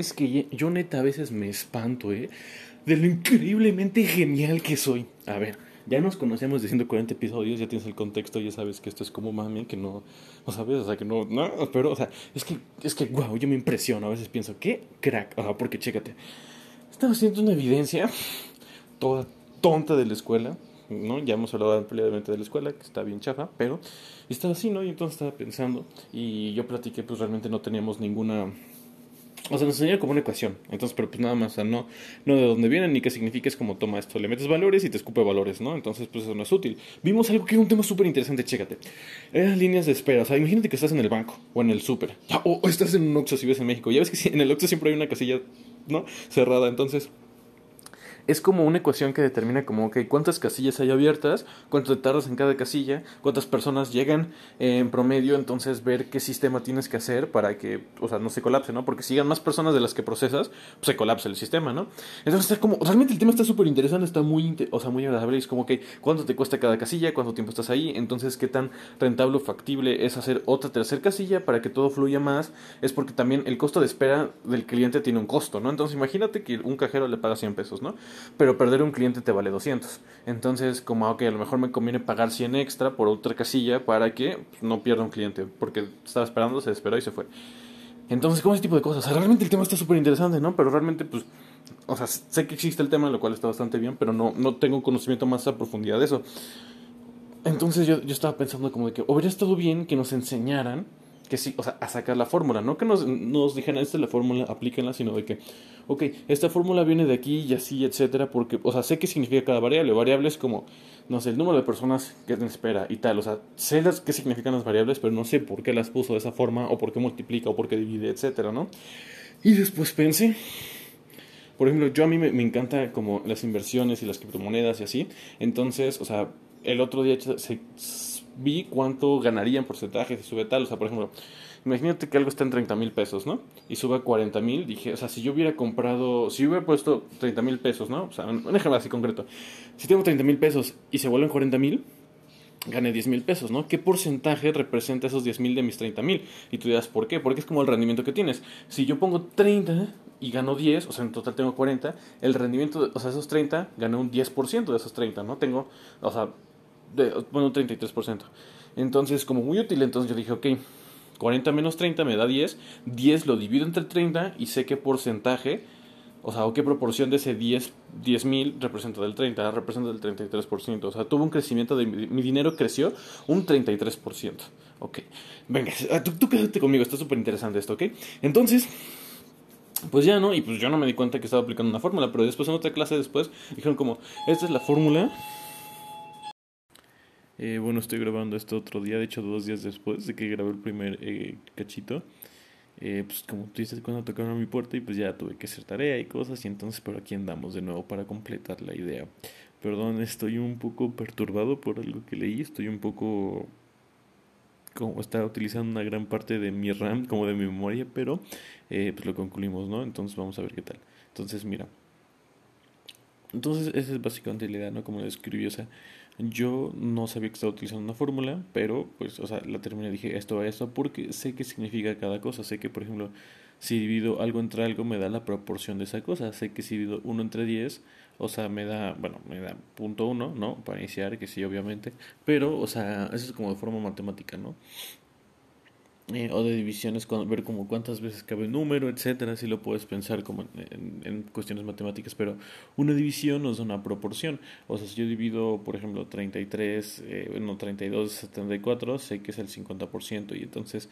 Es que yo neta a veces me espanto, ¿eh? De lo increíblemente genial que soy. A ver, ya nos conocemos de 140 episodios, ya tienes el contexto, ya sabes que esto es como mami, que no, no sabes, o sea, que no, no, pero, o sea, es que, es que, wow, yo me impresiono, a veces pienso, qué crack, porque chécate, estaba haciendo una evidencia toda tonta de la escuela, ¿no? Ya hemos hablado ampliamente de la escuela, que está bien chafa, pero estaba así, ¿no? Y entonces estaba pensando, y yo platiqué, pues realmente no teníamos ninguna o sea, nos enseña como una ecuación. Entonces, pero pues nada más, o sea, no, no de dónde viene ni qué significa, es como toma esto, le metes valores y te escupe valores, ¿no? Entonces, pues eso no es útil. Vimos algo que era un tema súper interesante, chécate. Eran líneas de espera, o sea, imagínate que estás en el banco o en el súper, o, estás en un Oxxo si ves en México. Ya ves que en el Oxxo siempre hay una casilla, ¿no? Cerrada, entonces es como una ecuación que determina como, ok, cuántas casillas hay abiertas, cuánto te tardas en cada casilla, cuántas personas llegan en promedio, entonces ver qué sistema tienes que hacer para que, o sea, no se colapse, ¿no? Porque si llegan más personas de las que procesas, pues se colapsa el sistema, ¿no? Entonces, como, realmente el tema está súper interesante, está muy, o sea, muy agradable, es como, ok, cuánto te cuesta cada casilla, cuánto tiempo estás ahí, entonces qué tan rentable o factible es hacer otra tercera casilla para que todo fluya más, es porque también el costo de espera del cliente tiene un costo, ¿no? Entonces, imagínate que un cajero le paga 100 pesos, ¿no? Pero perder un cliente te vale 200. Entonces, como, ok, a lo mejor me conviene pagar 100 extra por otra casilla para que pues, no pierda un cliente, porque estaba esperando, se esperó y se fue. Entonces, como ese tipo de cosas. O sea, realmente el tema está súper interesante, ¿no? Pero realmente, pues, o sea, sé que existe el tema, lo cual está bastante bien, pero no, no tengo conocimiento más a profundidad de eso. Entonces yo, yo estaba pensando como de que hubiera estado bien que nos enseñaran que sí, o sea, a sacar la fórmula, no que nos, nos dijeran, esta es la fórmula, aplíquenla, sino de que, ok, esta fórmula viene de aquí y así, etcétera, porque, o sea, sé qué significa cada variable, variables como, no sé, el número de personas que te espera y tal, o sea, sé las, qué significan las variables, pero no sé por qué las puso de esa forma, o por qué multiplica, o por qué divide, etcétera, ¿no? Y después pensé, por ejemplo, yo a mí me, me encanta como las inversiones y las criptomonedas y así, entonces, o sea, el otro día se vi cuánto ganaría en porcentaje si sube tal. O sea, por ejemplo, imagínate que algo está en 30 mil pesos, ¿no? Y sube a 40 mil. Dije, o sea, si yo hubiera comprado, si yo hubiera puesto 30 mil pesos, ¿no? O sea, un ejemplo así concreto. Si tengo 30 mil pesos y se vuelven 40 mil, gané 10 mil pesos, ¿no? ¿Qué porcentaje representa esos 10 mil de mis 30 mil? Y tú dirás, ¿por qué? Porque es como el rendimiento que tienes. Si yo pongo 30 y gano 10, o sea, en total tengo 40, el rendimiento, o sea, esos 30, gané un 10% de esos 30, ¿no? Tengo, o sea, de, bueno, un 33%. Entonces, como muy útil, entonces yo dije, ok, 40 menos 30 me da 10, 10 lo divido entre el 30 y sé qué porcentaje, o sea, o qué proporción de ese 10 mil representa del 30, representa del 33%, o sea, tuvo un crecimiento de mi, dinero creció un 33%. Ok, venga, ah, tú, tú quédate conmigo, está súper interesante esto, ok. Entonces, pues ya, ¿no? Y pues yo no me di cuenta que estaba aplicando una fórmula, pero después en otra clase después dijeron como, esta es la fórmula eh, bueno, estoy grabando esto otro día, de hecho dos días después de que grabé el primer eh, cachito. Eh, pues como tú dices, cuando tocaron a mi puerta y pues ya tuve que hacer tarea y cosas y entonces por aquí andamos de nuevo para completar la idea. Perdón, estoy un poco perturbado por algo que leí, estoy un poco como está utilizando una gran parte de mi RAM como de mi memoria, pero pues lo concluimos, ¿no? Entonces vamos a ver qué tal. Entonces mira, entonces esa es básicamente la idea, ¿no? Como describí, o sea, yo no sabía que estaba utilizando una fórmula, pero pues, o sea, la terminé dije esto a esto porque sé qué significa cada cosa. Sé que, por ejemplo, si divido algo entre algo me da la proporción de esa cosa. Sé que si divido 1 entre 10, o sea, me da, bueno, me da punto 1, ¿no? Para iniciar, que sí, obviamente. Pero, o sea, eso es como de forma matemática, ¿no? Eh, o de divisiones, ver como cuántas veces cabe el número, etcétera, si lo puedes pensar como en, cuestiones matemáticas, pero una división no es una proporción. O sea, si yo divido, por ejemplo, 33, eh, no, 32 74, sé que es el 50%, y entonces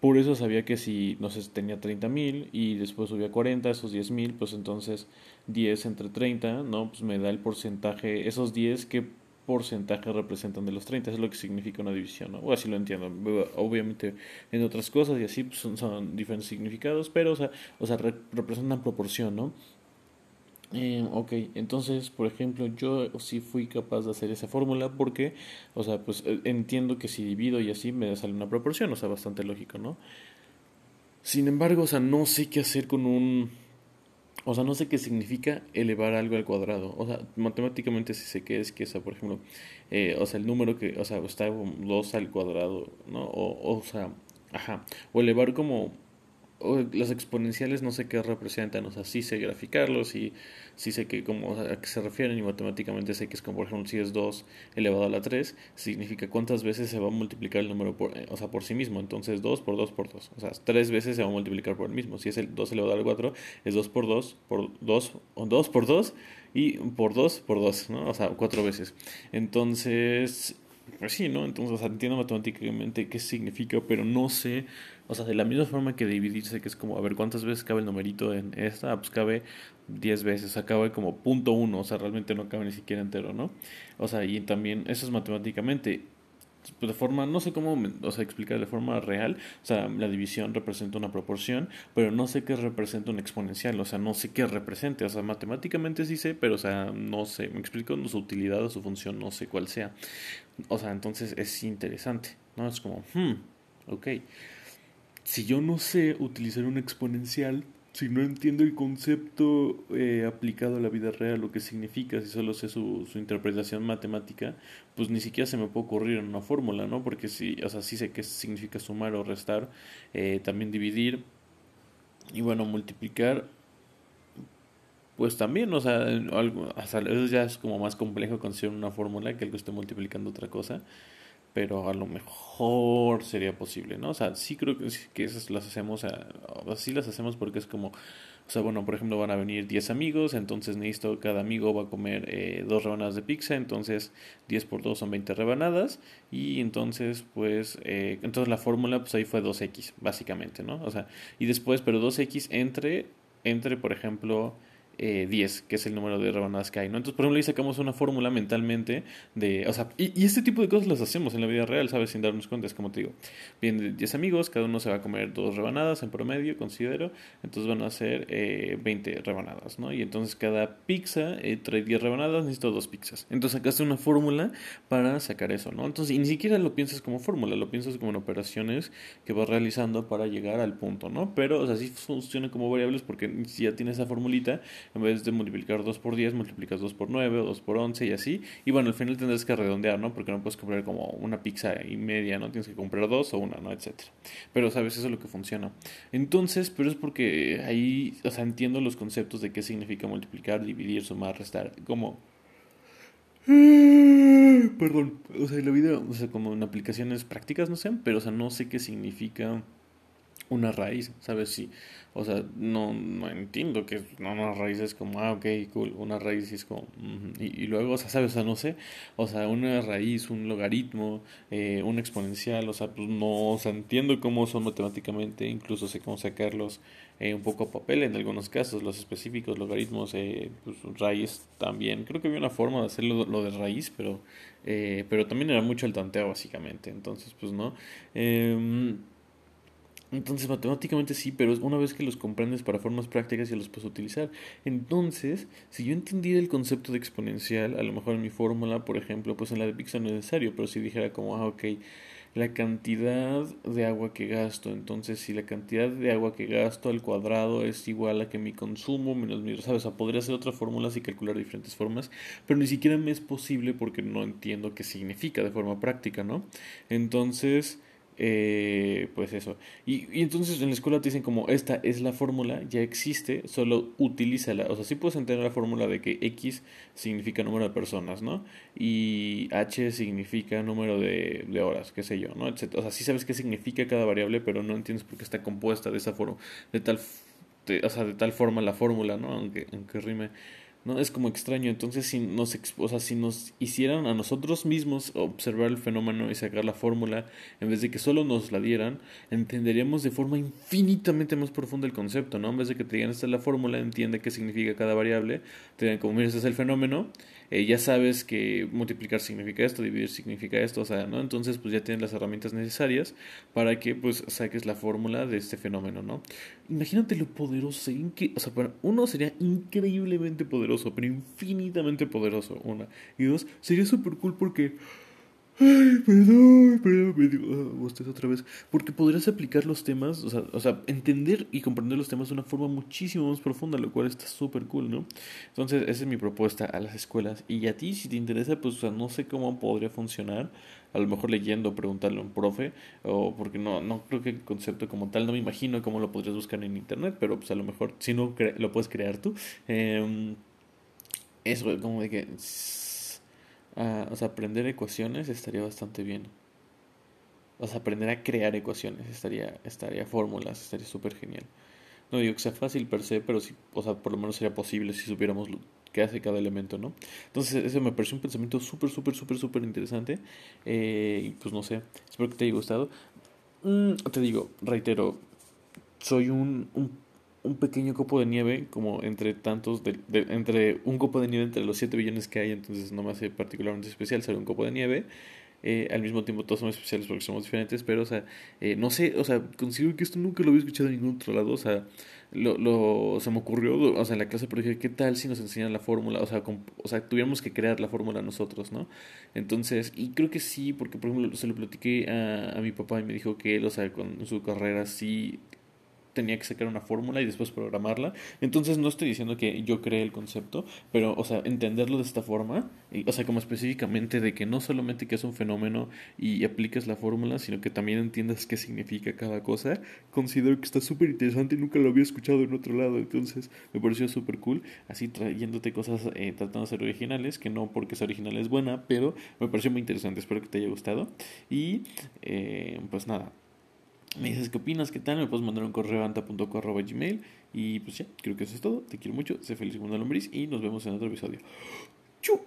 por eso sabía que si, no sé, tenía 30 mil y después subía 40, esos 10 mil, pues entonces 10 entre 30, ¿no? Pues me da el porcentaje, esos 10 que porcentaje representan de los 30, es lo que significa una división, ¿no? o así lo entiendo, obviamente en otras cosas y así pues, son, diferentes significados, pero o sea, o sea representan proporción, ¿no? Eh, ok, entonces, por ejemplo, yo sí fui capaz de hacer esa fórmula porque, o sea, pues eh, entiendo que si divido y así me sale una proporción, o sea, bastante lógico, ¿no? Sin embargo, o sea, no sé qué hacer con un o sea, no sé qué significa elevar algo al cuadrado. O sea, matemáticamente sí sé qué es que, esa, por ejemplo, eh, o sea, el número que, o sea, está 2 al cuadrado, ¿no? O, o sea, ajá. O elevar como los exponenciales no sé qué representan, o sea, sí sé graficarlos y sí sé que como a qué se refieren y matemáticamente sé que es como por ejemplo si es 2 elevado a la 3, significa cuántas veces se va a multiplicar el número por, eh, o sea, por sí mismo, entonces 2 por 2 por 2, o sea, 3 veces se va a multiplicar por el mismo, si es el 2 elevado a la 4 es 2 por 2 por 2 o 2 por 2 y por 2 por 2, ¿no? O sea, 4 veces. Entonces, sí, ¿no? Entonces, o sea, entiendo matemáticamente qué significa, pero no sé, o sea, de la misma forma que dividirse, que es como, a ver, ¿cuántas veces cabe el numerito en esta? Pues cabe 10 veces, o sea, como punto uno, o sea, realmente no cabe ni siquiera entero, ¿no? O sea, y también, eso es matemáticamente de forma, no sé cómo, o sea, explicar de forma real, o sea, la división representa una proporción, pero no sé qué representa un exponencial, o sea, no sé qué represente, o sea, matemáticamente sí sé, pero, o sea, no sé, me explico su utilidad o su función, no sé cuál sea. O sea, entonces es interesante, ¿no? Es como, hmm, ok. Si yo no sé utilizar un exponencial, si no entiendo el concepto eh, aplicado a la vida real, lo que significa, si solo sé su, su, interpretación matemática, pues ni siquiera se me puede ocurrir en una fórmula, ¿no? Porque si, o sea, sí sé qué significa sumar o restar, eh, también dividir y bueno, multiplicar, pues también, o sea, algo, o eso ya es como más complejo considerar una fórmula que algo esté multiplicando otra cosa pero a lo mejor sería posible, ¿no? O sea, sí creo que, esas las hacemos, así las hacemos porque es como, o sea, bueno, por ejemplo, van a venir 10 amigos, entonces necesito, cada amigo va a comer eh, dos rebanadas de pizza, entonces 10 por 2 son 20 rebanadas, y entonces, pues, eh, entonces la fórmula, pues ahí fue 2x, básicamente, ¿no? O sea, y después, pero 2x entre, entre, por ejemplo, eh, 10, que es el número de rebanadas que hay, ¿no? Entonces, por ejemplo, ahí sacamos una fórmula mentalmente de, o sea, y, este tipo de cosas las hacemos en la vida real, ¿sabes? Sin darnos cuenta, es como te digo, vienen 10 amigos, cada uno se va a comer dos rebanadas en promedio, considero, entonces van a ser eh, 20 rebanadas, ¿no? Y entonces cada pizza eh, trae 10 rebanadas, necesito dos pizzas. Entonces sacaste una fórmula para sacar eso, ¿no? Entonces, y ni siquiera lo piensas como fórmula, lo piensas como en operaciones que vas realizando para llegar al punto, ¿no? Pero, o sea, sí funciona como variables porque si ya tienes esa formulita, en vez de multiplicar 2 por 10, multiplicas 2 por 9 o 2 por 11 y así. Y bueno, al final tendrás que redondear, ¿no? Porque no puedes comprar como una pizza y media, ¿no? Tienes que comprar dos o una, ¿no? Etcétera. Pero, ¿sabes? Eso es lo que funciona. Entonces, pero es porque ahí, o sea, entiendo los conceptos de qué significa multiplicar, dividir, sumar, restar. Como... Perdón, o sea, la vida, o sea, como en aplicaciones prácticas, no sé, pero, o sea, no sé qué significa una raíz, ¿sabes? Sí, o sea, no, no entiendo que no, una raíz es como, ah, ok, cool, una raíz es como, y, luego, o sea, ¿sabes? O sea, no sé, o sea, una raíz, un logaritmo, eh, un exponencial, o sea, pues no, o sea, entiendo cómo son matemáticamente, incluso sé cómo sacarlos eh, un poco a papel en algunos casos, los específicos, logaritmos, eh, pues raíz también, creo que había una forma de hacerlo lo de raíz, pero, eh, pero también era mucho el tanteo básicamente, entonces, pues no. Eh, entonces, matemáticamente sí, pero una vez que los comprendes para formas prácticas ya los puedes utilizar. Entonces, si yo entendiera el concepto de exponencial, a lo mejor en mi fórmula, por ejemplo, pues en la de Pixar no es necesario, pero si dijera como, ah, ok, la cantidad de agua que gasto, entonces si la cantidad de agua que gasto al cuadrado es igual a que mi consumo menos mi, ¿sabes? O podría hacer otras fórmulas y calcular diferentes formas, pero ni siquiera me es posible porque no entiendo qué significa de forma práctica, ¿no? Entonces eh, pues eso. Y, y, entonces en la escuela te dicen como esta es la fórmula, ya existe, solo utilízala. O sea, sí puedes entender la fórmula de que X significa número de personas, ¿no? Y H significa número de, de horas, qué sé yo, ¿no? O sea, sí sabes qué significa cada variable, pero no entiendes por qué está compuesta de esa forma, de tal, o sea, de tal forma la fórmula, ¿no? Aunque, aunque rime. ¿No? Es como extraño. Entonces, si nos, o sea, si nos hicieran a nosotros mismos observar el fenómeno y sacar la fórmula, en vez de que solo nos la dieran, entenderíamos de forma infinitamente más profunda el concepto, ¿no? En vez de que te digan, esta es la fórmula, entiende qué significa cada variable, te digan, como, mira, este es el fenómeno, eh, ya sabes que multiplicar significa esto, dividir significa esto, o sea, ¿no? Entonces, pues ya tienes las herramientas necesarias para que, pues, saques la fórmula de este fenómeno, ¿no? Imagínate lo poderoso, o sea, para uno sería increíblemente poderoso, pero infinitamente poderoso, una. Y dos, sería súper cool porque Ay, perdón, perdón, me digo, ah, otra vez. Porque podrías aplicar los temas, o sea, o sea, entender y comprender los temas de una forma muchísimo más profunda, lo cual está súper cool, ¿no? Entonces, esa es mi propuesta a las escuelas. Y a ti, si te interesa, pues, o sea, no sé cómo podría funcionar. A lo mejor leyendo, preguntarle a un profe, o porque no, no creo que el concepto como tal, no me imagino cómo lo podrías buscar en internet, pero pues a lo mejor, si no, lo puedes crear tú. Eh, eso, como de que o sea, aprender ecuaciones estaría bastante bien. O sea, aprender a crear ecuaciones estaría, estaría fórmulas, estaría súper genial. No digo que sea fácil per se, pero sí, o sea, por lo menos sería posible si supiéramos qué hace cada elemento, ¿no? Entonces, eso me pareció un pensamiento súper, súper, súper, súper interesante. Eh, y pues no sé, espero que te haya gustado. Mm, te digo, reitero, soy un un pequeño copo de nieve, como entre tantos, entre un copo de nieve entre los 7 billones que hay, entonces no me hace particularmente especial ser un copo de nieve. Eh, al mismo tiempo todos somos especiales porque somos diferentes, pero, o sea, eh, no sé, o sea, considero que esto nunca lo había escuchado en ningún otro lado, o sea, lo, lo, se me ocurrió, o sea, en la clase, pero dije, ¿qué tal si nos enseñan la fórmula? O sea, o sea, tuviéramos que crear la fórmula nosotros, ¿no? Entonces, y creo que sí, porque, por ejemplo, se lo platiqué a, a mi papá y me dijo que él, o sea, con su carrera sí tenía que sacar una fórmula y después programarla. Entonces no estoy diciendo que yo creé el concepto, pero, o sea, entenderlo de esta forma, o sea, como específicamente de que no solamente que es un fenómeno y apliques la fórmula, sino que también entiendas qué significa cada cosa, considero que está súper interesante y nunca lo había escuchado en otro lado. Entonces me pareció súper cool, así trayéndote cosas, eh, tratando de ser originales, que no porque sea original es buena, pero me pareció muy interesante. Espero que te haya gustado. Y eh, pues nada, me dices qué opinas, qué tal, me puedes mandar un correo anta.co.gmail y pues ya, creo que eso es todo. Te quiero mucho, sé feliz como una lombriz y nos vemos en otro episodio. ¡Chu!